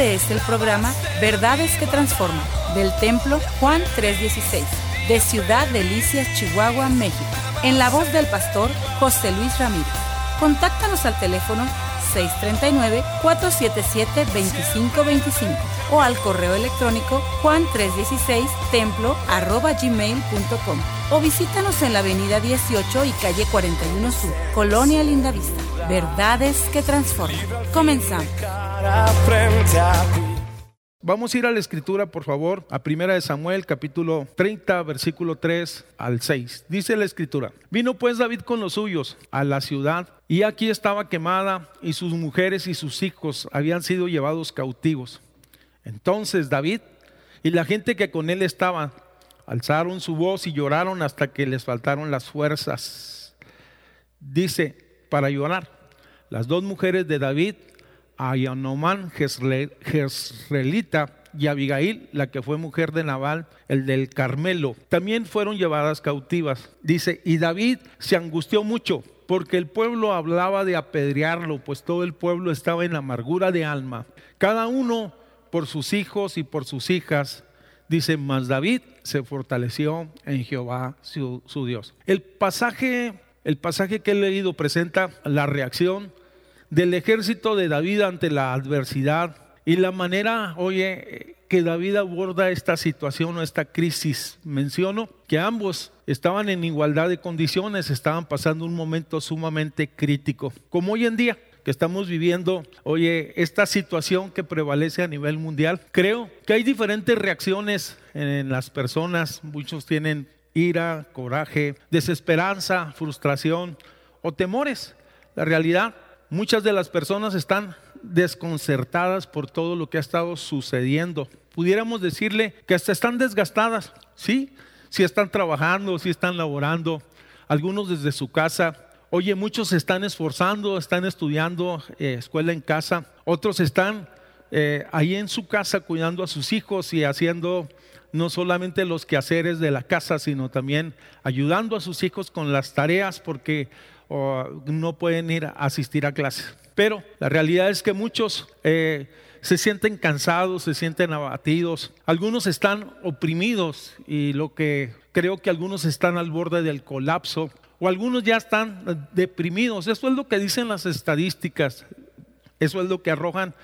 Este es el programa Verdades que Transforman del Templo Juan 316 de Ciudad Delicias, Chihuahua, México, en la voz del pastor José Luis Ramírez. Contáctanos al teléfono 639-477-2525 o al correo electrónico juan316templo gmail.com o visítanos en la avenida 18 y calle 41 Sur, Colonia Lindavista. Verdades que transforman. Comenzamos. Vamos a ir a la escritura, por favor, a Primera de Samuel, capítulo 30, versículo 3 al 6. Dice la escritura: Vino pues David con los suyos a la ciudad, y aquí estaba quemada, y sus mujeres y sus hijos habían sido llevados cautivos. Entonces David y la gente que con él estaba alzaron su voz y lloraron hasta que les faltaron las fuerzas. Dice, para llorar, las dos mujeres de David a Yanomán Jezreelita y Abigail, la que fue mujer de Nabal, el del Carmelo, también fueron llevadas cautivas. Dice, y David se angustió mucho porque el pueblo hablaba de apedrearlo, pues todo el pueblo estaba en amargura de alma, cada uno por sus hijos y por sus hijas. Dice, mas David se fortaleció en Jehová su, su Dios. El pasaje, el pasaje que he leído presenta la reacción del ejército de David ante la adversidad y la manera, oye, que David aborda esta situación o esta crisis. Menciono que ambos estaban en igualdad de condiciones, estaban pasando un momento sumamente crítico, como hoy en día que estamos viviendo, oye, esta situación que prevalece a nivel mundial. Creo que hay diferentes reacciones en las personas, muchos tienen ira, coraje, desesperanza, frustración o temores. La realidad Muchas de las personas están desconcertadas por todo lo que ha estado sucediendo. Pudiéramos decirle que hasta están desgastadas, ¿sí? Si están trabajando, si están laborando, algunos desde su casa. Oye, muchos se están esforzando, están estudiando eh, escuela en casa, otros están eh, ahí en su casa cuidando a sus hijos y haciendo no solamente los quehaceres de la casa, sino también ayudando a sus hijos con las tareas, porque o no pueden ir a asistir a clases. Pero la realidad es que muchos eh, se sienten cansados, se sienten abatidos, algunos están oprimidos y lo que creo que algunos están al borde del colapso o algunos ya están deprimidos. Eso es lo que dicen las estadísticas, eso es lo que arrojan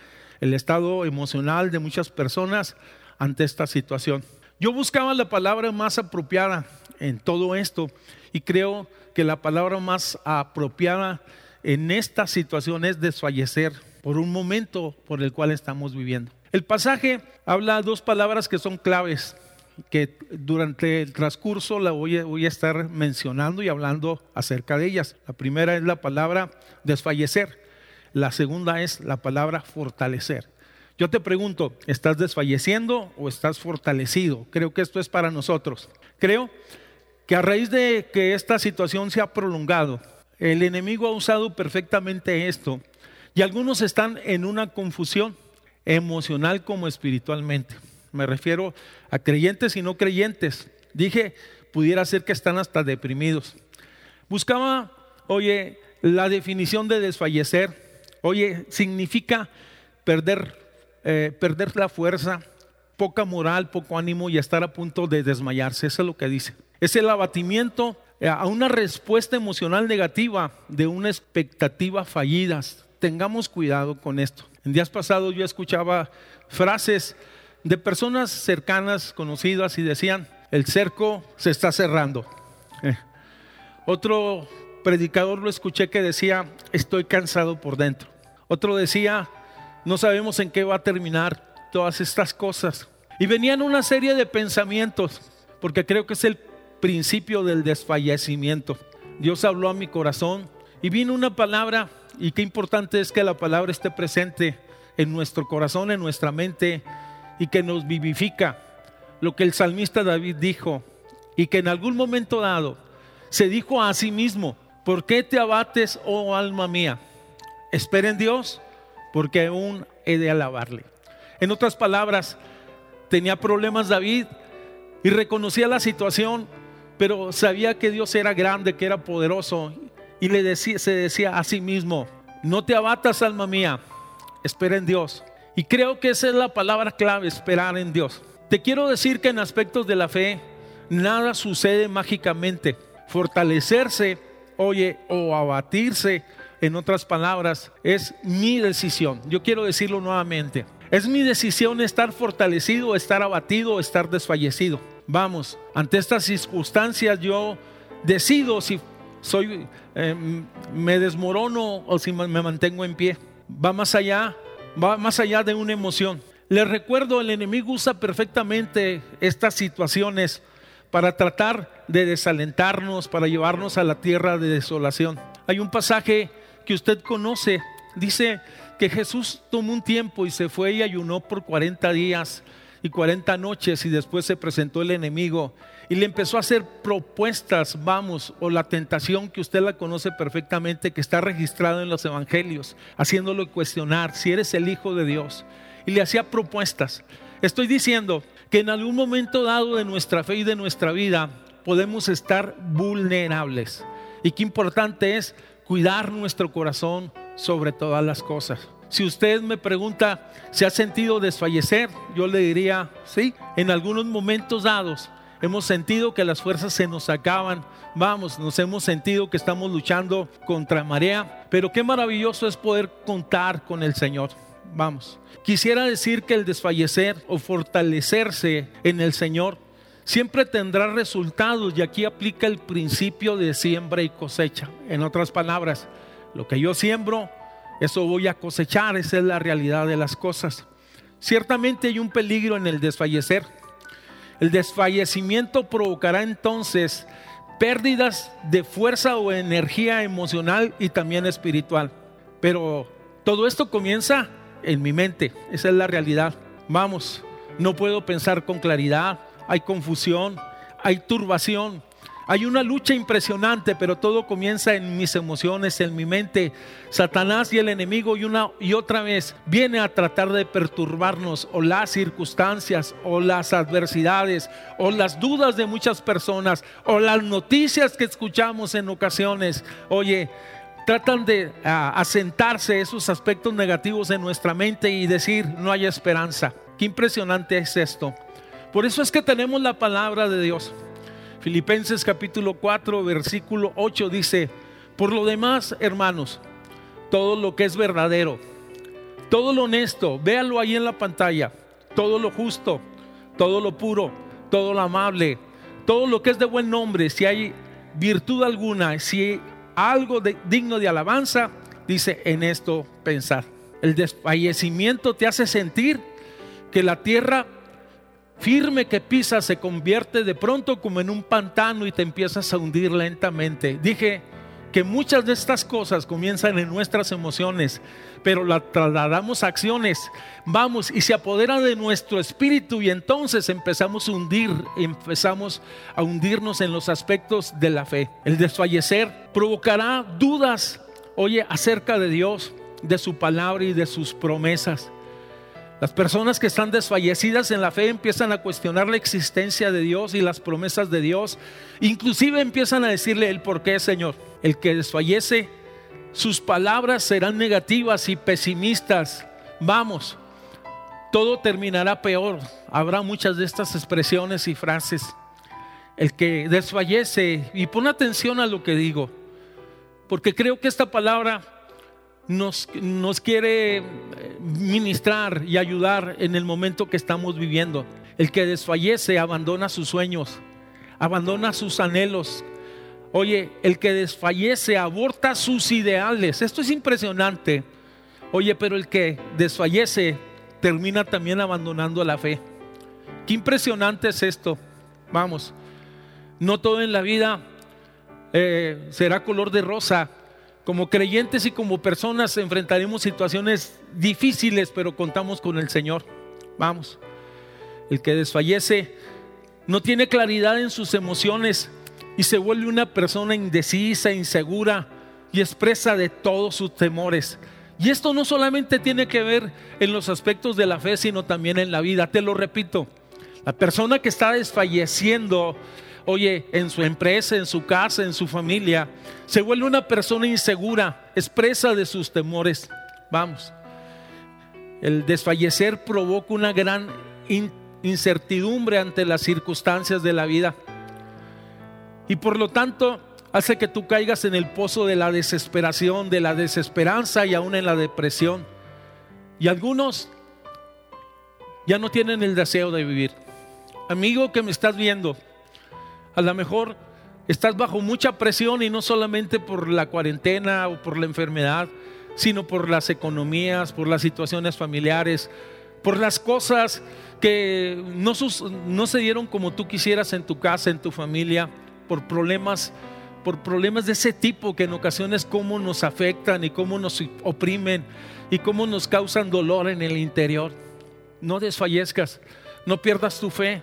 el estado emocional de muchas personas ante esta situación. Yo buscaba la palabra más apropiada en todo esto y creo que la palabra más apropiada en esta situación es desfallecer por un momento por el cual estamos viviendo. El pasaje habla dos palabras que son claves, que durante el transcurso la voy a, estar mencionando y hablando acerca de ellas. La primera es la palabra desfallecer, la segunda es la palabra fortalecer. Yo te pregunto, ¿estás desfalleciendo o estás fortalecido? Creo que esto es para nosotros. Creo que a raíz de que esta situación se ha prolongado, el enemigo ha usado perfectamente esto y algunos están en una confusión emocional como espiritualmente. Me refiero a creyentes y no creyentes. Dije, pudiera ser que están hasta deprimidos. Buscaba, oye, la definición de desfallecer. Oye, significa perder, eh, perder la fuerza, poca moral, poco ánimo y estar a punto de desmayarse. Eso es lo que dice. Es el abatimiento a una respuesta emocional negativa de una expectativa fallida. Tengamos cuidado con esto. En días pasados yo escuchaba frases de personas cercanas, conocidas, y decían, el cerco se está cerrando. Eh, otro predicador lo escuché que decía, estoy cansado por dentro. Otro decía, no sabemos en qué va a terminar todas estas cosas. Y venían una serie de pensamientos, porque creo que es el principio del desfallecimiento. Dios habló a mi corazón y vino una palabra y qué importante es que la palabra esté presente en nuestro corazón, en nuestra mente y que nos vivifica. Lo que el salmista David dijo y que en algún momento dado se dijo a sí mismo, ¿por qué te abates, oh alma mía? Espera en Dios, porque aún he de alabarle. En otras palabras, tenía problemas David y reconocía la situación pero sabía que Dios era grande, que era poderoso y le decía, se decía a sí mismo, no te abatas alma mía, espera en Dios. Y creo que esa es la palabra clave, esperar en Dios. Te quiero decir que en aspectos de la fe, nada sucede mágicamente. Fortalecerse, oye, o abatirse, en otras palabras, es mi decisión. Yo quiero decirlo nuevamente. Es mi decisión estar fortalecido, estar abatido, estar desfallecido. Vamos, ante estas circunstancias yo decido si soy, em, me desmorono o si me mantengo en pie. Va más allá, va más allá de una emoción. Les recuerdo, el enemigo usa perfectamente estas situaciones para tratar de desalentarnos, para llevarnos a la tierra de desolación. Hay un pasaje que usted conoce, dice que Jesús tomó un tiempo y se fue y ayunó por 40 días y 40 noches y después se presentó el enemigo y le empezó a hacer propuestas, vamos, o la tentación que usted la conoce perfectamente, que está registrada en los evangelios, haciéndolo cuestionar si eres el Hijo de Dios. Y le hacía propuestas. Estoy diciendo que en algún momento dado de nuestra fe y de nuestra vida podemos estar vulnerables. Y qué importante es cuidar nuestro corazón sobre todas las cosas. Si usted me pregunta si ha sentido desfallecer, yo le diría, sí, en algunos momentos dados hemos sentido que las fuerzas se nos acaban, vamos, nos hemos sentido que estamos luchando contra marea, pero qué maravilloso es poder contar con el Señor. Vamos, quisiera decir que el desfallecer o fortalecerse en el Señor siempre tendrá resultados y aquí aplica el principio de siembra y cosecha. En otras palabras, lo que yo siembro, eso voy a cosechar, esa es la realidad de las cosas. Ciertamente hay un peligro en el desfallecer. El desfallecimiento provocará entonces pérdidas de fuerza o energía emocional y también espiritual. Pero todo esto comienza en mi mente, esa es la realidad. Vamos, no puedo pensar con claridad, hay confusión, hay turbación, hay una lucha impresionante, pero todo comienza en mis emociones, en mi mente. Satanás y el enemigo y una y otra vez viene a tratar de perturbarnos o las circunstancias o las adversidades o las dudas de muchas personas o las noticias que escuchamos en ocasiones. Oye, tratan de asentarse esos aspectos negativos en nuestra mente y decir, no hay esperanza. Qué impresionante es esto. Por eso es que tenemos la palabra de Dios. Filipenses capítulo 4, versículo 8 dice, por lo demás, hermanos, todo lo que es verdadero, todo lo honesto, véalo ahí en la pantalla, todo lo justo, todo lo puro, todo lo amable, todo lo que es de buen nombre, si hay virtud alguna, si hay algo digno de alabanza, dice en esto pensar. El desfallecimiento te hace sentir que la tierra firme que pisas se convierte de pronto como en un pantano y te empiezas a hundir lentamente. Dije que muchas de estas cosas comienzan en nuestras emociones, pero las trasladamos a acciones. Vamos y se apodera de nuestro espíritu y entonces empezamos a hundir, empezamos a hundirnos en los aspectos de la fe. El desfallecer provocará dudas, oye, acerca de Dios, de su palabra y de sus promesas. Las personas que están desfallecidas en la fe empiezan a cuestionar la existencia de Dios y las promesas de Dios. Inclusive empiezan a decirle el por qué, Señor. El que desfallece, sus palabras serán negativas y pesimistas. Vamos, todo terminará peor. Habrá muchas de estas expresiones y frases. El que desfallece, y pon atención a lo que digo, porque creo que esta palabra nos, quiere eh, ministrar y ayudar en el momento que estamos viviendo. El que desfallece abandona sus sueños, abandona sus anhelos. Oye, el que desfallece aborta sus ideales. Esto es impresionante. Oye, pero el que desfallece termina también abandonando la fe. Qué impresionante es esto. Vamos, no todo en la vida eh, será color de rosa. Como creyentes y como personas enfrentaremos situaciones difíciles, pero contamos con el Señor. Vamos. El que desfallece no tiene claridad en sus emociones y se vuelve una persona indecisa, insegura y expresa de todos sus temores. Y esto no solamente tiene que ver en los aspectos de la fe, sino también en la vida. Te lo repito, la persona que está desfalleciendo oye, en su empresa, en su casa, en su familia, se vuelve una persona insegura, expresa de sus temores. Vamos. El desfallecer provoca una gran incertidumbre ante las circunstancias de la vida. Y por lo tanto hace que tú caigas en el pozo de la desesperación, de la desesperanza y aún en la depresión. Y algunos ya no tienen el deseo de vivir. Amigo que me estás viendo, a lo mejor estás bajo mucha presión y no solamente por la cuarentena o por la enfermedad, sino por las economías, por las situaciones familiares, por las cosas que no, se dieron como tú quisieras en tu casa, en tu familia, por problemas, por problemas de ese tipo que en ocasiones cómo nos afectan y cómo nos oprimen y cómo nos causan dolor en el interior. No desfallezcas, no pierdas tu fe.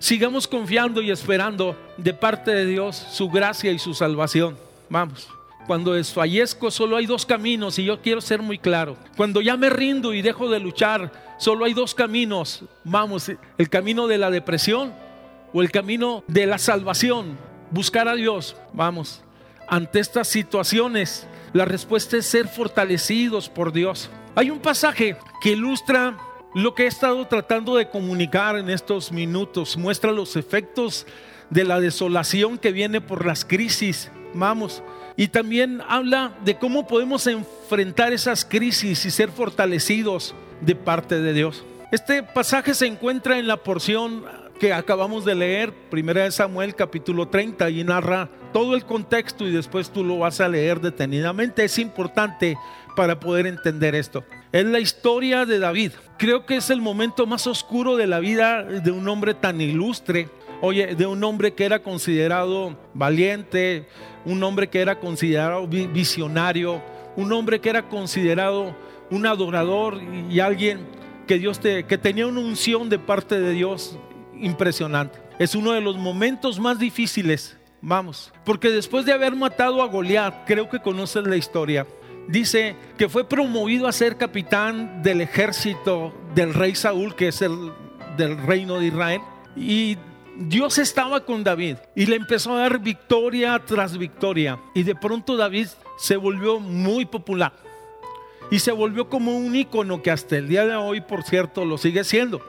Sigamos confiando y esperando de parte de Dios su gracia y su salvación. Vamos. Cuando desfallezco solo hay dos caminos y yo quiero ser muy claro. Cuando ya me rindo y dejo de luchar, solo hay dos caminos. Vamos, el camino de la depresión o el camino de la salvación. Buscar a Dios. Vamos. Ante estas situaciones, la respuesta es ser fortalecidos por Dios. Hay un pasaje que ilustra lo que he estado tratando de comunicar en estos minutos. Muestra los efectos de la desolación que viene por las crisis. Vamos. Y también habla de cómo podemos enfrentar esas crisis y ser fortalecidos de parte de Dios. Este pasaje se encuentra en la porción que acabamos de leer, primera de Samuel capítulo 30, y narra todo el contexto y después tú lo vas a leer detenidamente. Es importante para poder entender esto. Es la historia de David. Creo que es el momento más oscuro de la vida de un hombre tan ilustre Oye, de un hombre que era considerado valiente, un hombre que era considerado visionario, un hombre que era considerado un adorador y alguien que Dios te, que tenía una unción de parte de Dios impresionante. Es uno de los momentos más difíciles, vamos, porque después de haber matado a Goliat, creo que conoces la historia. Dice que fue promovido a ser capitán del ejército del rey Saúl, que es el del reino de Israel. Y Dios estaba con David y le empezó a dar victoria tras victoria. Y de pronto David se volvió muy popular. Y se volvió como un ícono que hasta el día de hoy, por cierto, lo sigue siendo.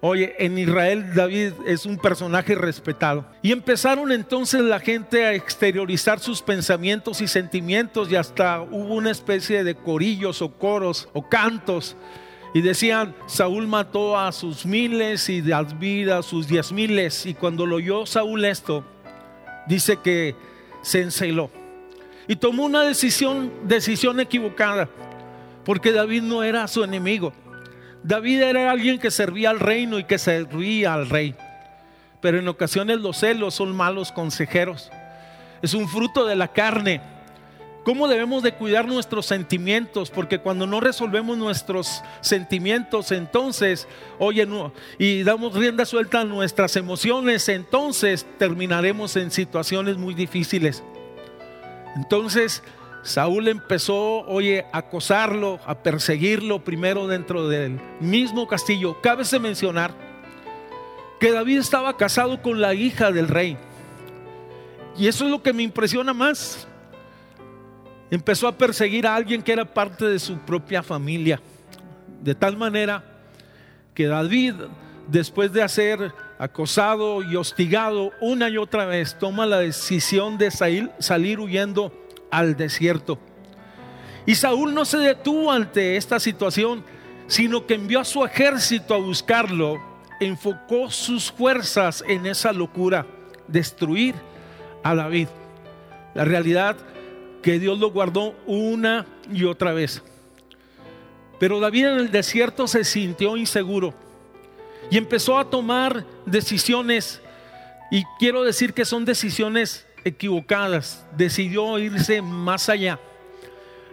Oye, en Israel David es un personaje respetado. Y empezaron entonces la gente a exteriorizar sus pensamientos y sentimientos y hasta hubo una especie de corillos o coros o cantos y decían, Saúl mató a sus miles y David a sus diez miles. Y cuando lo oyó Saúl esto, dice que se enceló. Y tomó una decisión, decisión equivocada, porque David no era su enemigo. David era alguien que servía al reino y que servía al rey. Pero en ocasiones los celos son malos consejeros. Es un fruto de la carne ¿Cómo debemos de cuidar nuestros sentimientos? Porque cuando no resolvemos nuestros sentimientos, entonces, oye, no, y damos rienda suelta a nuestras emociones, entonces terminaremos en situaciones muy difíciles. Entonces, Saúl empezó, oye, a acosarlo, a perseguirlo primero dentro del mismo castillo. Cabe mencionar que David estaba casado con la hija del rey. Y eso es lo que me impresiona más empezó a perseguir a alguien que era parte de su propia familia. De tal manera que David, después de ser acosado y hostigado una y otra vez, toma la decisión de salir, salir huyendo al desierto. Y Saúl no se detuvo ante esta situación, sino que envió a su ejército a buscarlo, enfocó sus fuerzas en esa locura, destruir a David. La realidad que Dios lo guardó una y otra vez. Pero David en el desierto se sintió inseguro y empezó a tomar decisiones, y quiero decir que son decisiones equivocadas. Decidió irse más allá.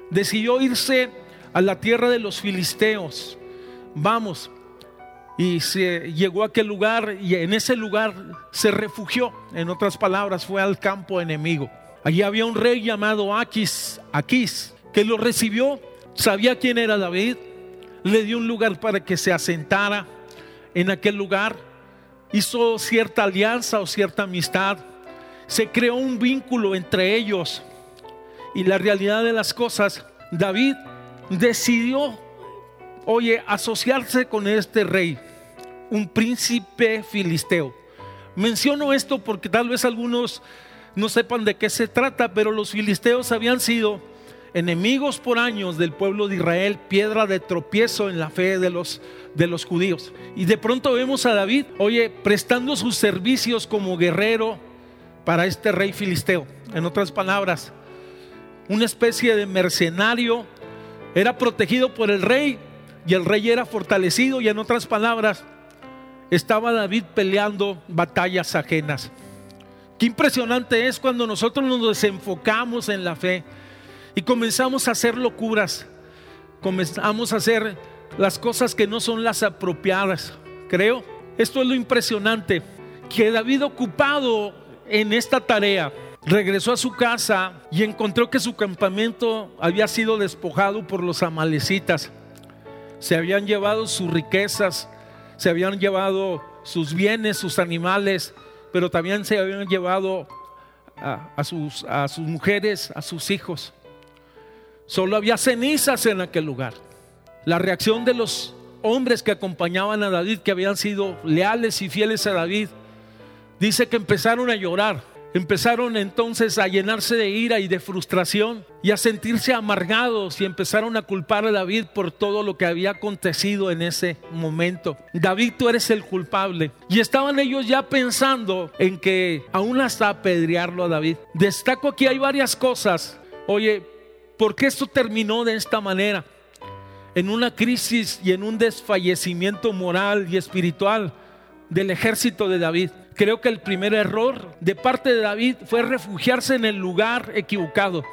Decidió irse a la tierra de los filisteos. Vamos. Y se llegó a aquel lugar y en ese lugar se refugió. En otras palabras, fue al campo enemigo. Allí había un rey llamado Aquis, Aquis, que lo recibió, sabía quién era David, le dio un lugar para que se asentara en aquel lugar, hizo cierta alianza o cierta amistad, se creó un vínculo entre ellos y la realidad de las cosas, David decidió oye, asociarse con este rey, un príncipe filisteo. Menciono esto porque tal vez algunos no sepan de qué se trata, pero los filisteos habían sido enemigos por años del pueblo de Israel, piedra de tropiezo en la fe de los, de los judíos. Y de pronto vemos a David, oye, prestando sus servicios como guerrero para este rey filisteo. En otras palabras, una especie de mercenario, era protegido por el rey y el rey era fortalecido y en otras palabras, estaba David peleando batallas ajenas. Qué impresionante es cuando nosotros nos desenfocamos en la fe y comenzamos a hacer locuras, comenzamos a hacer las cosas que no son las apropiadas. Creo, esto es lo impresionante, que David ocupado en esta tarea, regresó a su casa y encontró que su campamento había sido despojado por los amalecitas. Se habían llevado sus riquezas, se habían llevado sus bienes, sus animales, pero también se habían llevado a, sus, sus mujeres, a sus hijos. Solo había cenizas en aquel lugar. La reacción de los hombres que acompañaban a David, que habían sido leales y fieles a David, dice que empezaron a llorar. Empezaron entonces a llenarse de ira y de frustración y a sentirse amargados y empezaron a culpar a David por todo lo que había acontecido en ese momento. David, tú eres el culpable. Y estaban ellos ya pensando en que aún hasta apedrearlo a David. Destaco aquí hay varias cosas. Oye, ¿Por qué esto terminó de esta manera? En una crisis y en un desfallecimiento moral y espiritual del ejército de David. Creo que el primer error de parte de David fue refugiarse en el lugar equivocado,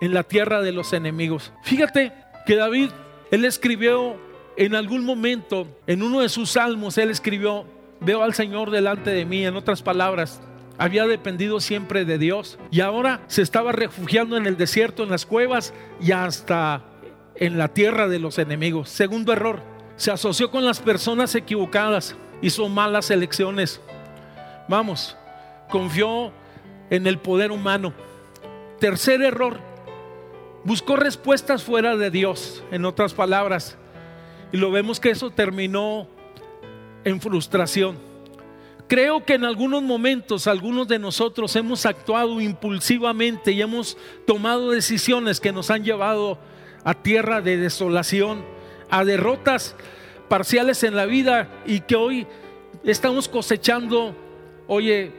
en la tierra de los enemigos. Fíjate que David, él escribió en algún momento, en uno de sus salmos, él escribió, veo al Señor delante de mí, en otras palabras, había dependido siempre de Dios y ahora se estaba refugiando en el desierto, en las cuevas y hasta en la tierra de los enemigos. Segundo error, se asoció con las personas equivocadas, hizo malas elecciones. Vamos, confió en el poder humano. Tercer error, buscó respuestas fuera de Dios, en otras palabras. Y lo vemos que eso terminó en frustración. Creo que en algunos momentos algunos de nosotros hemos actuado impulsivamente y hemos tomado decisiones que nos han llevado a tierra de desolación, a derrotas parciales en la vida y que hoy estamos cosechando, oye,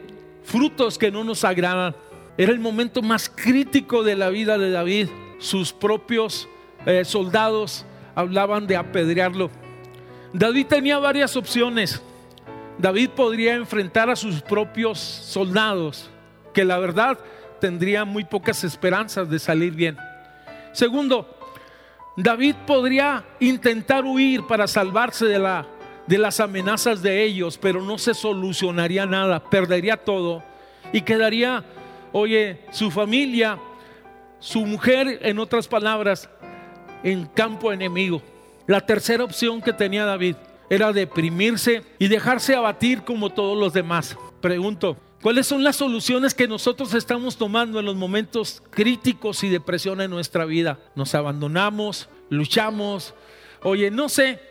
frutos que no nos agradan. Era el momento más crítico de la vida de David. Sus propios eh, soldados hablaban de apedrearlo. David tenía varias opciones. David podría enfrentar a sus propios soldados, que la verdad tendrían muy pocas esperanzas de salir bien. Segundo, David podría intentar huir para salvarse de, la, de las amenazas de ellos, pero no se solucionaría nada, perdería todo y quedaría, oye, su familia, su mujer, en otras palabras, en campo enemigo. La tercera opción que tenía David era deprimirse y dejarse abatir como todos los demás. Pregunto, ¿cuáles son las soluciones que nosotros estamos tomando en los momentos críticos y de presión en nuestra vida? Nos abandonamos, luchamos, oye, no sé,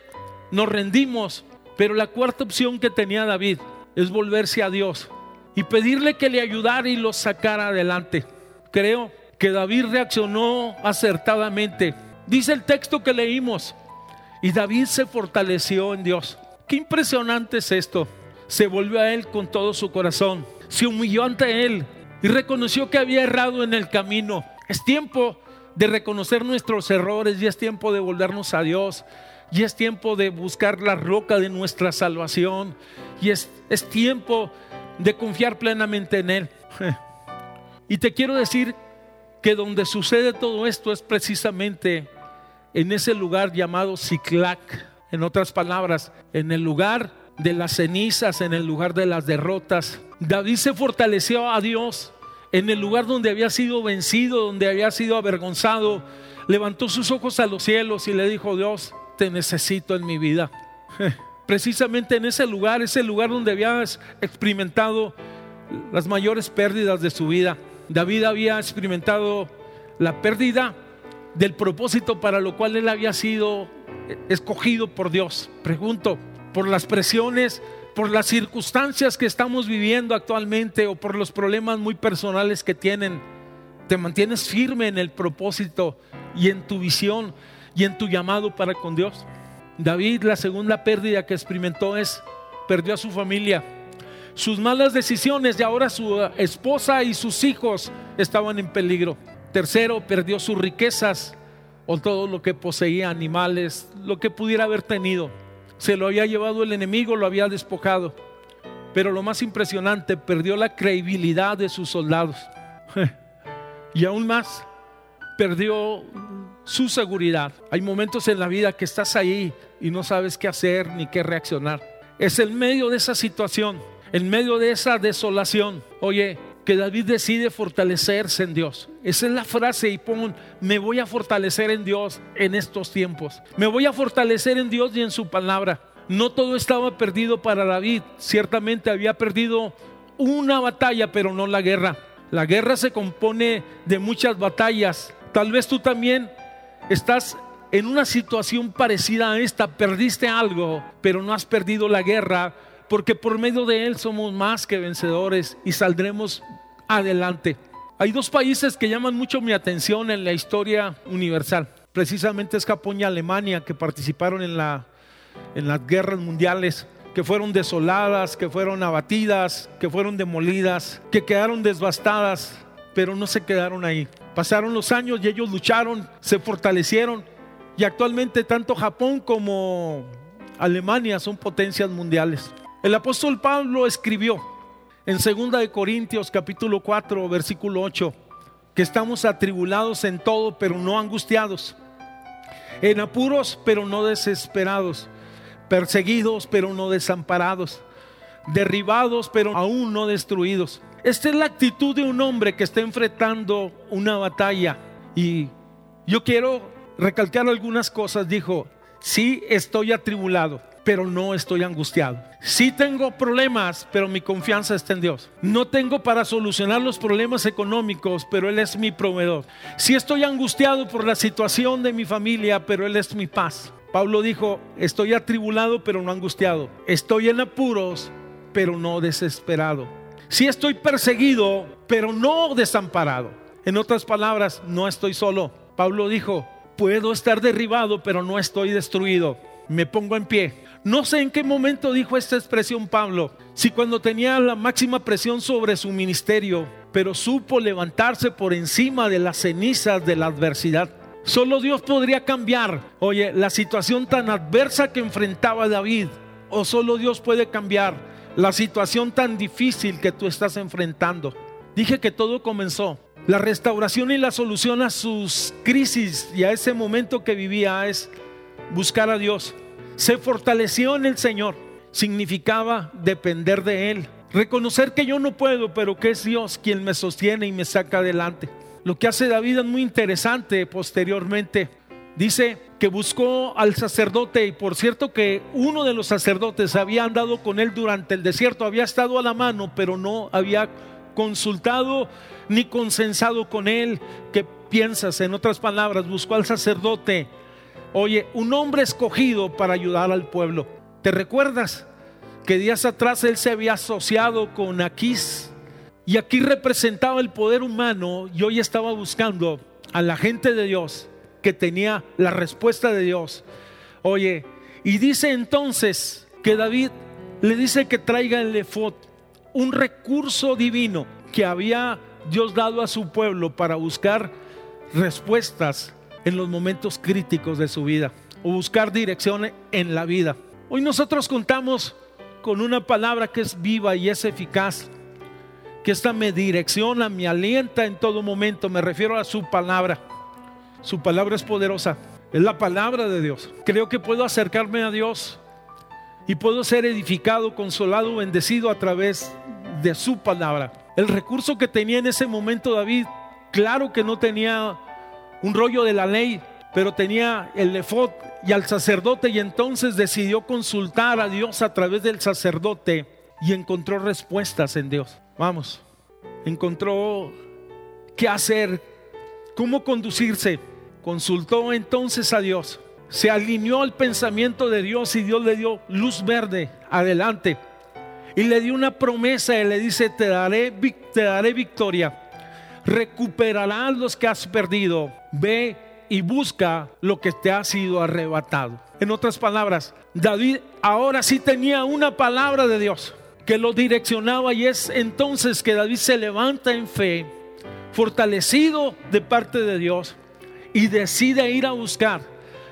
nos rendimos, pero la cuarta opción que tenía David es volverse a Dios y pedirle que le ayudara y lo sacara adelante. Creo que David reaccionó acertadamente. Dice el texto que leímos, y David se fortaleció en Dios. Qué impresionante es esto. Se volvió a él con todo su corazón. Se humilló ante él y reconoció que había errado en el camino. Es tiempo de reconocer nuestros errores y es tiempo de volvernos a Dios. Y es tiempo de buscar la roca de nuestra salvación. Y es, es tiempo de confiar plenamente en Él. Y te quiero decir que donde sucede todo esto es precisamente en ese lugar llamado Ciclac. En otras palabras, en el lugar de las cenizas, en el lugar de las derrotas. David se fortaleció a Dios en el lugar donde había sido vencido, donde había sido avergonzado. Levantó sus ojos a los cielos y le dijo, Dios, te necesito en mi vida. Precisamente en ese lugar, ese lugar donde había experimentado las mayores pérdidas de su vida. David había experimentado la pérdida del propósito para lo cual él había sido escogido por Dios? Pregunto, por las presiones, por las circunstancias que estamos viviendo actualmente o por los problemas muy personales que tienen. Te mantienes firme en el propósito y en tu visión y en tu llamado para con Dios. David, la segunda pérdida que experimentó es, perdió a su familia. Sus malas decisiones y ahora su esposa y sus hijos estaban en peligro. Tercero, perdió sus riquezas o todo lo que poseía, animales, lo que pudiera haber tenido. Se lo había llevado el enemigo, lo había despojado. Pero lo más impresionante, perdió la credibilidad de sus soldados. y aún más, perdió su seguridad. Hay momentos en la vida que estás ahí y no sabes qué hacer ni qué reaccionar. Es en medio de esa situación, en medio de esa desolación. Oye, que David decide fortalecerse en Dios. Esa es la frase y pon, me voy a fortalecer en Dios en estos tiempos. Me voy a fortalecer en Dios y en su palabra. No todo estaba perdido para David. Ciertamente había perdido una batalla, pero no la guerra. La guerra se compone de muchas batallas. Tal vez tú también estás en una situación parecida a esta, perdiste algo, pero no has perdido la guerra, porque por medio de Él somos más que vencedores y saldremos adelante. Hay dos países que llaman mucho mi atención en la historia universal. Precisamente es Japón y Alemania que participaron en, la, en las guerras mundiales, que fueron desoladas, que fueron abatidas, que fueron demolidas, que quedaron devastadas, pero no se quedaron ahí. Pasaron los años y ellos lucharon, se fortalecieron y actualmente tanto Japón como Alemania son potencias mundiales. El apóstol Pablo escribió en 2 de Corintios capítulo 4 versículo 8 que estamos atribulados en todo pero no angustiados, en apuros pero no desesperados, perseguidos pero no desamparados, derribados pero aún no destruidos esta es la actitud de un hombre que está enfrentando una batalla. Y yo quiero recalcar algunas cosas. Dijo, sí estoy atribulado, pero no estoy angustiado. Sí tengo problemas, pero mi confianza está en Dios. No tengo para solucionar los problemas económicos, pero Él es mi proveedor. Sí estoy angustiado por la situación de mi familia, pero Él es mi paz. Pablo dijo, estoy atribulado, pero no angustiado. Estoy en apuros, pero no desesperado. Si estoy perseguido, pero no desamparado. En otras palabras, no estoy solo. Pablo dijo, puedo estar derribado, pero no estoy destruido. Me pongo en pie. No sé en qué momento dijo esta expresión Pablo, si cuando tenía la máxima presión sobre su ministerio, pero supo levantarse por encima de las cenizas de la adversidad. Solo Dios podría cambiar, oye, la situación tan adversa que enfrentaba David, o solo Dios puede cambiar la situación tan difícil que tú estás enfrentando. Dije que todo comenzó. La restauración y la solución a sus crisis y a ese momento que vivía es buscar a Dios. Se fortaleció en el Señor. Significaba depender de Él. Reconocer que yo no puedo, pero que es Dios quien me sostiene y me saca adelante. Lo que hace David es muy interesante posteriormente. Dice que buscó al sacerdote y por cierto que uno de los sacerdotes había andado con él durante el desierto, había estado a la mano, pero no había consultado ni consensado con él. ¿Qué piensas? En otras palabras, buscó al sacerdote. Oye, un hombre escogido para ayudar al pueblo. ¿Te recuerdas que días atrás él se había asociado con Aquís? Y aquí representaba el poder humano y hoy estaba buscando a la gente de Dios que tenía la respuesta de Dios. Oye, y dice entonces que David le dice que traiga el efod, un recurso divino que había Dios dado a su pueblo para buscar respuestas en los momentos críticos de su vida o buscar dirección en la vida. Hoy nosotros contamos con una palabra que es viva y es eficaz, que esta me direcciona, me alienta en todo momento, me refiero a su palabra. Su palabra es poderosa. Es la palabra de Dios. Creo que puedo acercarme a Dios y puedo ser edificado, consolado, bendecido a través de su palabra. El recurso que tenía en ese momento David, claro que no tenía un rollo de la ley, pero tenía el lefot y al sacerdote y entonces decidió consultar a Dios a través del sacerdote y encontró respuestas en Dios. Vamos, encontró qué hacer, cómo conducirse. Consultó entonces a Dios se alineó al pensamiento de Dios y Dios le dio luz verde adelante. Y le dio una promesa y le dice, te daré, te daré victoria. Recuperarás los que has perdido. Ve y busca lo que te ha sido arrebatado. En otras palabras, David ahora sí tenía una palabra de Dios que lo direccionaba y es entonces que David se levanta en fe, fortalecido de parte de Dios y decide ir a buscar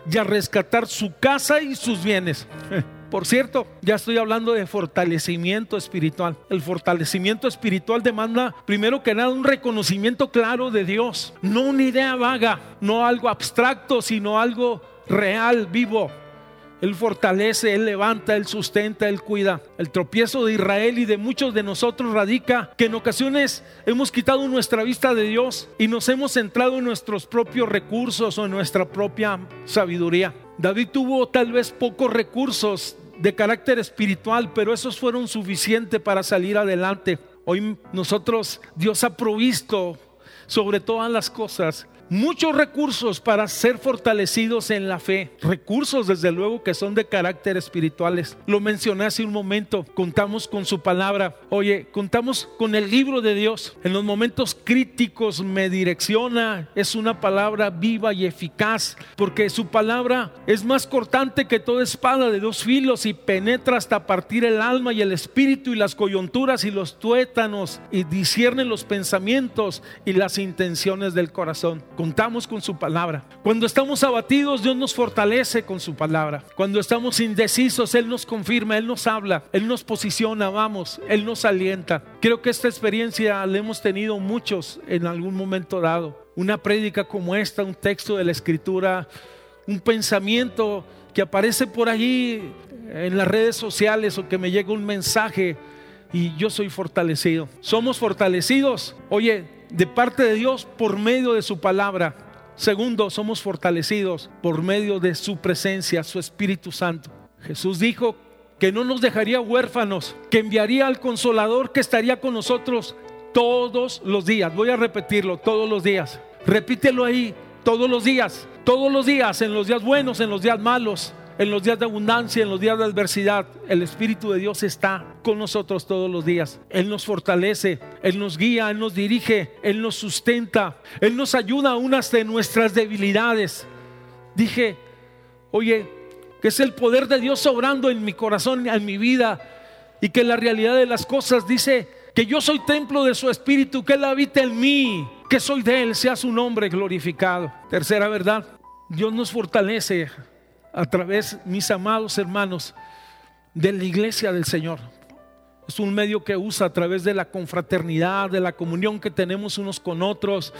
y a rescatar su casa y sus bienes. Por cierto, ya estoy hablando de fortalecimiento espiritual. El fortalecimiento espiritual demanda, primero que nada, un reconocimiento claro de Dios. No una idea vaga, no algo abstracto, sino algo real, vivo. Él fortalece, Él levanta, Él sustenta, Él cuida. El tropiezo de Israel y de muchos de nosotros radica que en ocasiones hemos quitado nuestra vista de Dios y nos hemos centrado en nuestros propios recursos o en nuestra propia sabiduría. David tuvo tal vez pocos recursos de carácter espiritual, pero esos fueron suficientes para salir adelante. Hoy nosotros, Dios ha provisto sobre todas las cosas muchos recursos para ser fortalecidos en la fe. Recursos, desde luego, que son de carácter espirituales. Lo mencioné hace un momento. Contamos con su palabra. Oye, contamos con el libro de Dios. En los momentos críticos me direcciona. Es una palabra viva y eficaz porque su palabra es más cortante que toda espada de dos filos y penetra hasta partir el alma y el espíritu y las coyunturas y los tuétanos y discierne los pensamientos y las intenciones del corazón. Contamos con su palabra. Cuando estamos abatidos, Dios nos fortalece con su palabra. Cuando estamos indecisos, Él nos confirma, Él nos habla, Él nos posiciona, vamos, Él nos alienta. Creo que esta experiencia la hemos tenido muchos en algún momento dado. Una prédica como esta, un texto de la escritura, un pensamiento que aparece por allí en las redes sociales o que me llega un mensaje y yo soy fortalecido. Somos fortalecidos. Oye, de parte de Dios por medio de su palabra. Segundo, somos fortalecidos por medio de su presencia, su Espíritu Santo. Jesús dijo que no nos dejaría huérfanos, que enviaría al consolador que estaría con nosotros todos los días. Voy a repetirlo, todos los días. Repítelo ahí, todos los días, todos los días, en los días buenos, en los días malos, en los días de abundancia, en los días de adversidad, el Espíritu de Dios está con nosotros todos los días. Él nos fortalece, Él nos guía, Él nos dirige, Él nos sustenta, Él nos ayuda a unas de nuestras debilidades. Dije, oye, que es el poder de Dios obrando en mi corazón, en mi vida, y que la realidad de las cosas dice que yo soy templo de su Espíritu, que Él habita en mí, que soy de Él, sea su nombre glorificado. Tercera verdad, Dios nos fortalece a través, mis amados hermanos, de la iglesia del Señor. Es un medio que usa a través de la confraternidad, de la comunión que tenemos unos con otros.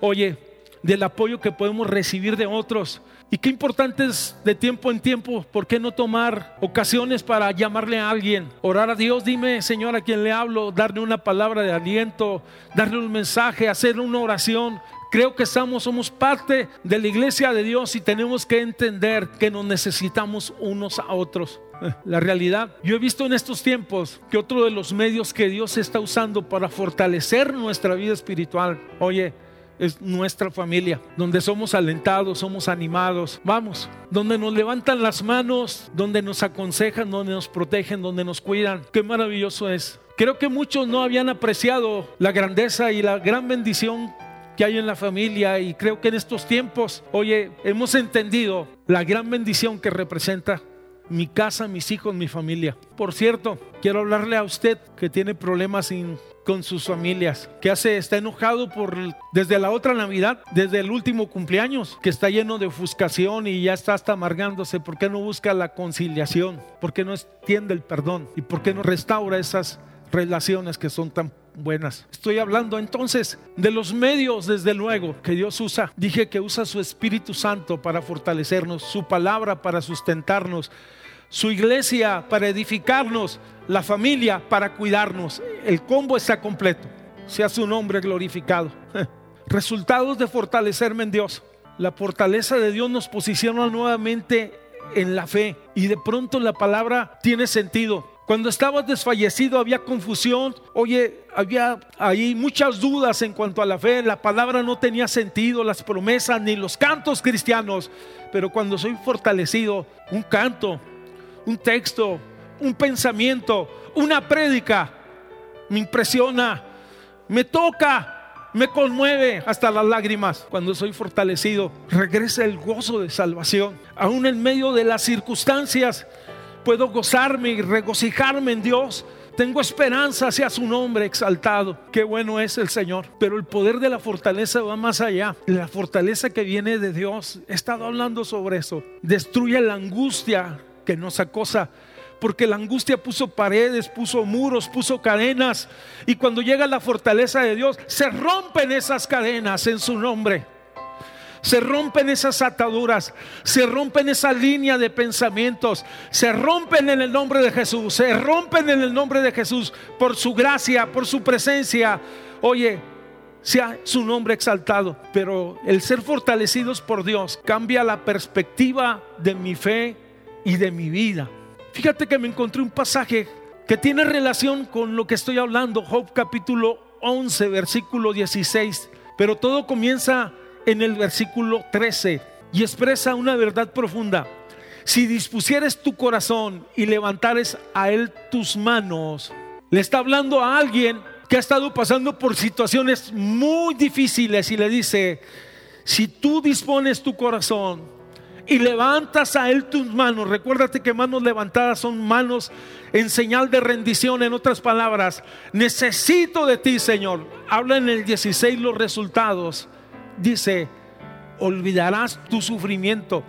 Oye, del apoyo que podemos recibir de otros. Y qué importante es de tiempo en tiempo, ¿por qué no tomar ocasiones para llamarle a alguien? Orar a Dios, dime Señor a quien le hablo, darle una palabra de aliento, darle un mensaje, hacer una oración. Creo que estamos, somos parte de la iglesia de Dios y tenemos que entender que nos necesitamos unos a otros. La realidad, yo he visto en estos tiempos que otro de los medios que Dios está usando para fortalecer nuestra vida espiritual, oye, es nuestra familia, donde somos alentados, somos animados, vamos, donde nos levantan las manos, donde nos aconsejan, donde nos protegen, donde nos cuidan. Qué maravilloso es. Creo que muchos no habían apreciado la grandeza y la gran bendición que hay en la familia y creo que en estos tiempos, oye, hemos entendido la gran bendición que representa mi casa, mis hijos, mi familia. Por cierto, quiero hablarle a usted que tiene problemas con sus familias, que hace, está enojado por desde la otra Navidad, desde el último cumpleaños, que está lleno de ofuscación y ya está hasta amargándose. ¿Por qué no busca la conciliación? ¿Por qué no extiende el perdón? ¿Y por qué no restaura esas relaciones que son tan buenas. Estoy hablando entonces de los medios, desde luego, que Dios usa. Dije que usa su Espíritu Santo para fortalecernos, su palabra para sustentarnos, su iglesia para edificarnos, la familia para cuidarnos. El combo está completo. Sea su nombre glorificado. Resultados de fortalecerme en Dios. La fortaleza de Dios nos posiciona nuevamente en la fe y de pronto la palabra tiene sentido Cuando estabas desfallecido había confusión. Oye, había ahí muchas dudas en cuanto a la fe. La palabra no tenía sentido, las promesas ni los cantos cristianos. Pero cuando soy fortalecido, un canto, un texto, un pensamiento, una prédica, me impresiona, me toca, me conmueve hasta las lágrimas. Cuando soy fortalecido, regresa el gozo de salvación. Aún en medio de las circunstancias puedo gozarme y regocijarme en Dios. Tengo esperanza hacia su nombre exaltado. Qué bueno es el Señor. Pero el poder de la fortaleza va más allá. La fortaleza que viene de Dios. He estado hablando sobre eso. Destruye la angustia que nos acosa. Porque la angustia puso paredes, puso muros, puso cadenas. Y cuando llega la fortaleza de Dios, se rompen esas cadenas en su nombre. Se rompen esas ataduras, se rompen esa línea de pensamientos, se rompen en el nombre de Jesús, se rompen en el nombre de Jesús por su gracia, por su presencia. Oye, sea su nombre exaltado, pero el ser fortalecidos por Dios cambia la perspectiva de mi fe y de mi vida. Fíjate que me encontré un pasaje que tiene relación con lo que estoy hablando, Job capítulo 11, versículo 16, pero todo comienza en el versículo 13 y expresa una verdad profunda. Si dispusieres tu corazón y levantares a él tus manos, le está hablando a alguien que ha estado pasando por situaciones muy difíciles y le dice, si tú dispones tu corazón y levantas a Él tus manos, recuérdate que manos levantadas son manos en señal de rendición, en otras palabras, necesito de ti, Señor. Habla en el 16 los resultados dice, olvidarás tu sufrimiento.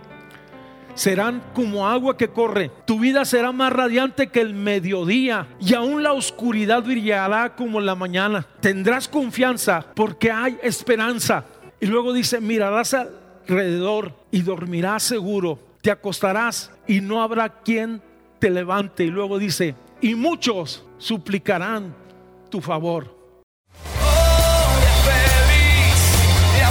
Serán como agua que corre. Tu vida será más radiante que el mediodía y aún la oscuridad brillará como la mañana. Tendrás confianza porque hay esperanza. Y luego dice, mirarás alrededor y dormirás seguro. Te acostarás y no habrá quien te levante. Y luego dice, y muchos suplicarán tu favor.